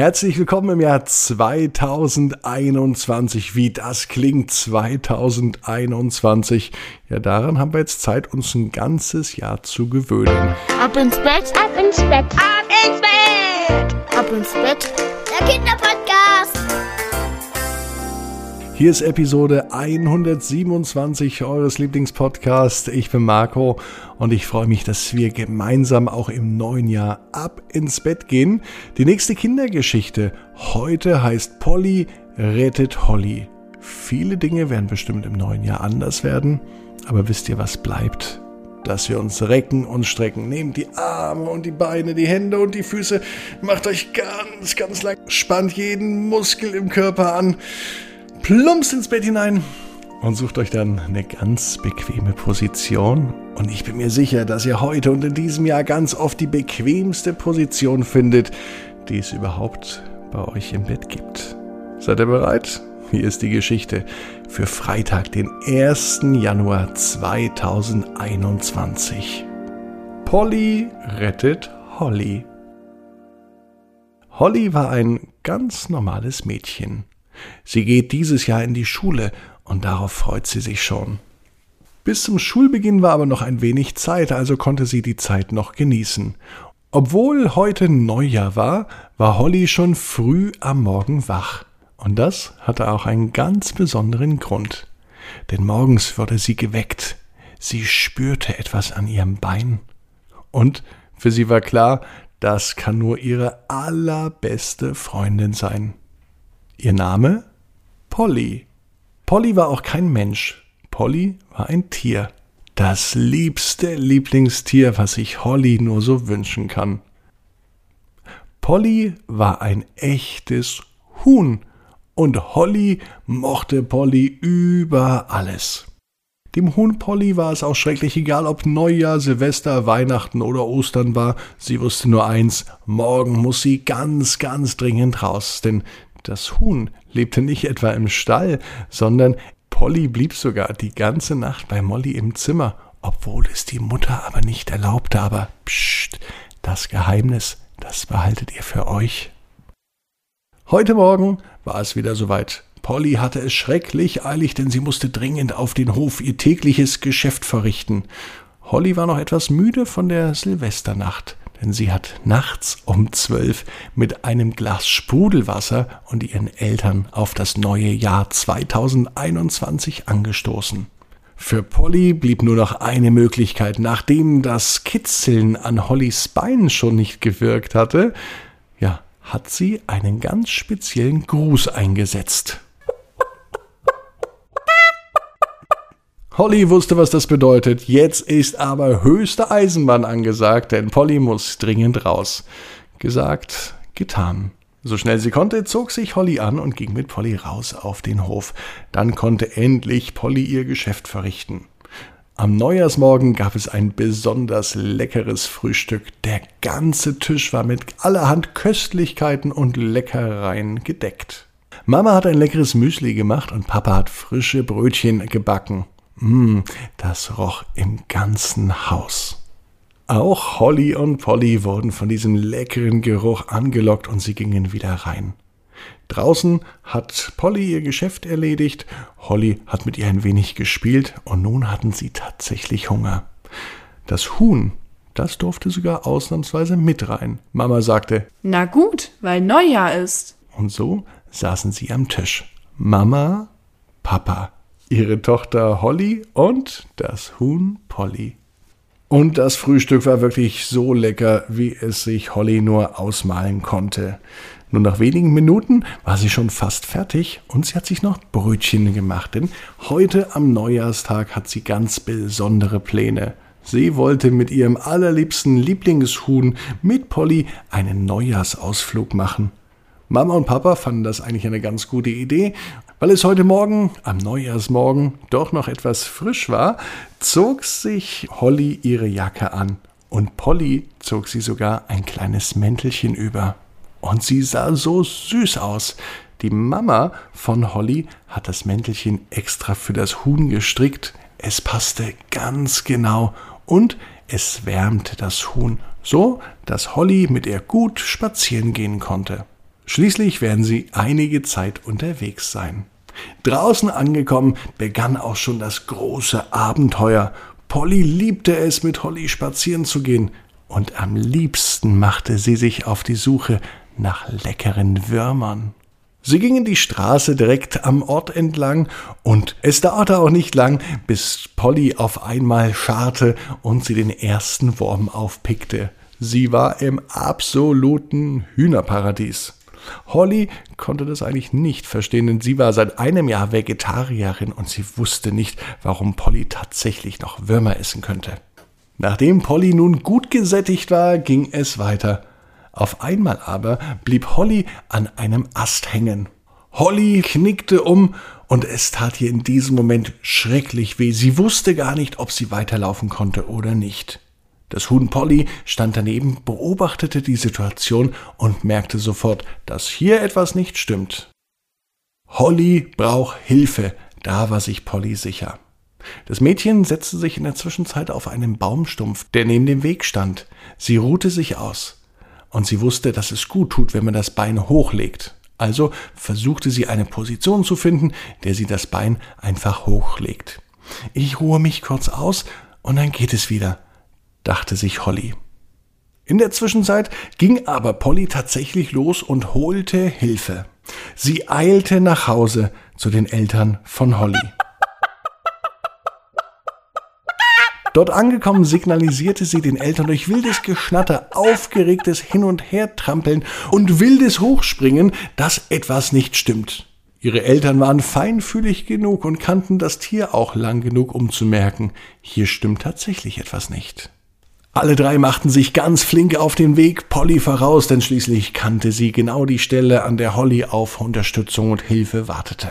Herzlich willkommen im Jahr 2021. Wie das klingt, 2021. Ja, daran haben wir jetzt Zeit, uns ein ganzes Jahr zu gewöhnen. Ab ins Bett, ab ins Bett, ab ins Bett, ab ins Bett. Der Kinderpodcast. Hier ist Episode 127 eures Lieblingspodcasts. Ich bin Marco und ich freue mich, dass wir gemeinsam auch im neuen Jahr ab ins Bett gehen. Die nächste Kindergeschichte heute heißt Polly rettet Holly. Viele Dinge werden bestimmt im neuen Jahr anders werden, aber wisst ihr, was bleibt? Dass wir uns recken und strecken. Nehmt die Arme und die Beine, die Hände und die Füße, macht euch ganz, ganz lang, spannt jeden Muskel im Körper an plumpst ins Bett hinein und sucht euch dann eine ganz bequeme Position. Und ich bin mir sicher, dass ihr heute und in diesem Jahr ganz oft die bequemste Position findet, die es überhaupt bei euch im Bett gibt. Seid ihr bereit? Hier ist die Geschichte für Freitag, den 1. Januar 2021. Polly rettet Holly. Holly war ein ganz normales Mädchen. Sie geht dieses Jahr in die Schule und darauf freut sie sich schon. Bis zum Schulbeginn war aber noch ein wenig Zeit, also konnte sie die Zeit noch genießen. Obwohl heute Neujahr war, war Holly schon früh am Morgen wach. Und das hatte auch einen ganz besonderen Grund. Denn morgens wurde sie geweckt. Sie spürte etwas an ihrem Bein. Und für sie war klar, das kann nur ihre allerbeste Freundin sein. Ihr Name? Polly. Polly war auch kein Mensch. Polly war ein Tier. Das liebste Lieblingstier, was sich Holly nur so wünschen kann. Polly war ein echtes Huhn und Holly mochte Polly über alles. Dem Huhn Polly war es auch schrecklich egal, ob Neujahr, Silvester, Weihnachten oder Ostern war. Sie wusste nur eins, morgen muss sie ganz, ganz dringend raus, denn das Huhn lebte nicht etwa im Stall, sondern Polly blieb sogar die ganze Nacht bei Molly im Zimmer, obwohl es die Mutter aber nicht erlaubte. Aber psst, das Geheimnis, das behaltet ihr für euch. Heute Morgen war es wieder soweit. Polly hatte es schrecklich eilig, denn sie musste dringend auf den Hof ihr tägliches Geschäft verrichten. Holly war noch etwas müde von der Silvesternacht denn sie hat nachts um zwölf mit einem Glas Sprudelwasser und ihren Eltern auf das neue Jahr 2021 angestoßen. Für Polly blieb nur noch eine Möglichkeit, nachdem das Kitzeln an Hollys Bein schon nicht gewirkt hatte, ja, hat sie einen ganz speziellen Gruß eingesetzt. Holly wusste, was das bedeutet. Jetzt ist aber höchste Eisenbahn angesagt, denn Polly muss dringend raus. Gesagt, getan. So schnell sie konnte, zog sich Holly an und ging mit Polly raus auf den Hof. Dann konnte endlich Polly ihr Geschäft verrichten. Am Neujahrsmorgen gab es ein besonders leckeres Frühstück. Der ganze Tisch war mit allerhand Köstlichkeiten und Leckereien gedeckt. Mama hat ein leckeres Müsli gemacht und Papa hat frische Brötchen gebacken. Mm, das roch im ganzen Haus. Auch Holly und Polly wurden von diesem leckeren Geruch angelockt und sie gingen wieder rein. Draußen hat Polly ihr Geschäft erledigt, Holly hat mit ihr ein wenig gespielt und nun hatten sie tatsächlich Hunger. Das Huhn, das durfte sogar ausnahmsweise mit rein. Mama sagte, Na gut, weil Neujahr ist. Und so saßen sie am Tisch. Mama, Papa, ihre Tochter Holly und das Huhn Polly. Und das Frühstück war wirklich so lecker, wie es sich Holly nur ausmalen konnte. Nur nach wenigen Minuten war sie schon fast fertig und sie hat sich noch Brötchen gemacht, denn heute am Neujahrstag hat sie ganz besondere Pläne. Sie wollte mit ihrem allerliebsten Lieblingshuhn mit Polly einen Neujahrsausflug machen. Mama und Papa fanden das eigentlich eine ganz gute Idee. Weil es heute Morgen, am Neujahrsmorgen, doch noch etwas frisch war, zog sich Holly ihre Jacke an und Polly zog sie sogar ein kleines Mäntelchen über. Und sie sah so süß aus. Die Mama von Holly hat das Mäntelchen extra für das Huhn gestrickt. Es passte ganz genau und es wärmte das Huhn so, dass Holly mit ihr gut spazieren gehen konnte. Schließlich werden sie einige Zeit unterwegs sein. Draußen angekommen begann auch schon das große Abenteuer. Polly liebte es, mit Holly spazieren zu gehen, und am liebsten machte sie sich auf die Suche nach leckeren Würmern. Sie gingen die Straße direkt am Ort entlang, und es dauerte auch nicht lang, bis Polly auf einmal scharte und sie den ersten Wurm aufpickte. Sie war im absoluten Hühnerparadies. Holly konnte das eigentlich nicht verstehen, denn sie war seit einem Jahr Vegetarierin und sie wusste nicht, warum Polly tatsächlich noch Würmer essen könnte. Nachdem Polly nun gut gesättigt war, ging es weiter. Auf einmal aber blieb Holly an einem Ast hängen. Holly knickte um und es tat ihr in diesem Moment schrecklich weh. Sie wusste gar nicht, ob sie weiterlaufen konnte oder nicht. Das Huhn Polly stand daneben, beobachtete die Situation und merkte sofort, dass hier etwas nicht stimmt. Holly braucht Hilfe, da war sich Polly sicher. Das Mädchen setzte sich in der Zwischenzeit auf einen Baumstumpf, der neben dem Weg stand. Sie ruhte sich aus, und sie wusste, dass es gut tut, wenn man das Bein hochlegt. Also versuchte sie eine Position zu finden, der sie das Bein einfach hochlegt. Ich ruhe mich kurz aus, und dann geht es wieder dachte sich Holly. In der Zwischenzeit ging aber Polly tatsächlich los und holte Hilfe. Sie eilte nach Hause zu den Eltern von Holly. Dort angekommen signalisierte sie den Eltern durch wildes Geschnatter, aufgeregtes Hin- und Hertrampeln und wildes Hochspringen, dass etwas nicht stimmt. Ihre Eltern waren feinfühlig genug und kannten das Tier auch lang genug, um zu merken, hier stimmt tatsächlich etwas nicht. Alle drei machten sich ganz flink auf den Weg, Polly voraus, denn schließlich kannte sie genau die Stelle, an der Holly auf Unterstützung und Hilfe wartete.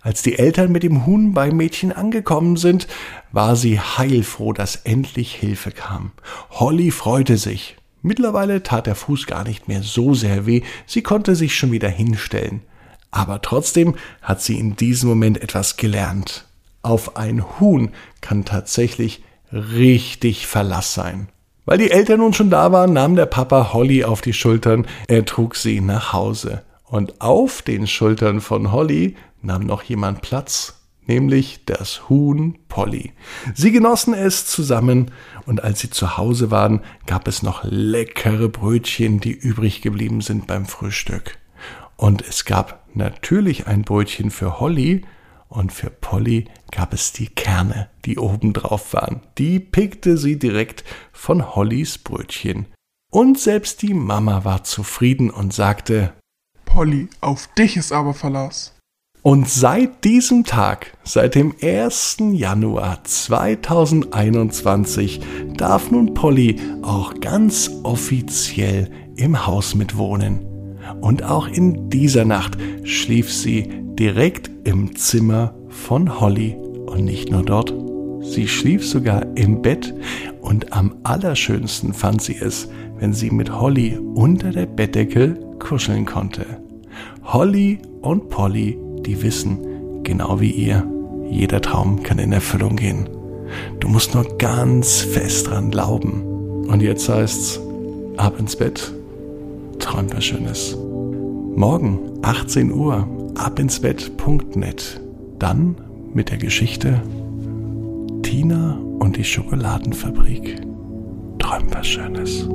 Als die Eltern mit dem Huhn beim Mädchen angekommen sind, war sie heilfroh, dass endlich Hilfe kam. Holly freute sich. Mittlerweile tat der Fuß gar nicht mehr so sehr weh, sie konnte sich schon wieder hinstellen. Aber trotzdem hat sie in diesem Moment etwas gelernt. Auf ein Huhn kann tatsächlich richtig Verlass sein. Weil die Eltern nun schon da waren, nahm der Papa Holly auf die Schultern, er trug sie nach Hause. Und auf den Schultern von Holly nahm noch jemand Platz, nämlich das Huhn Polly. Sie genossen es zusammen, und als sie zu Hause waren, gab es noch leckere Brötchen, die übrig geblieben sind beim Frühstück. Und es gab natürlich ein Brötchen für Holly, und für Polly gab es die Kerne, die oben drauf waren. Die pickte sie direkt von Hollys Brötchen. Und selbst die Mama war zufrieden und sagte, Polly, auf dich ist aber Verlass. Und seit diesem Tag, seit dem 1. Januar 2021, darf nun Polly auch ganz offiziell im Haus mitwohnen. Und auch in dieser Nacht schlief sie direkt im Zimmer von Holly. Und nicht nur dort, sie schlief sogar im Bett und am allerschönsten fand sie es, wenn sie mit Holly unter der Bettdecke kuscheln konnte. Holly und Polly, die wissen, genau wie ihr, jeder Traum kann in Erfüllung gehen. Du musst nur ganz fest dran glauben. Und jetzt heißt's, ab ins Bett, träum was Schönes. Morgen, 18 Uhr, abinsbett.net. Dann mit der Geschichte Tina und die Schokoladenfabrik. Träum was Schönes.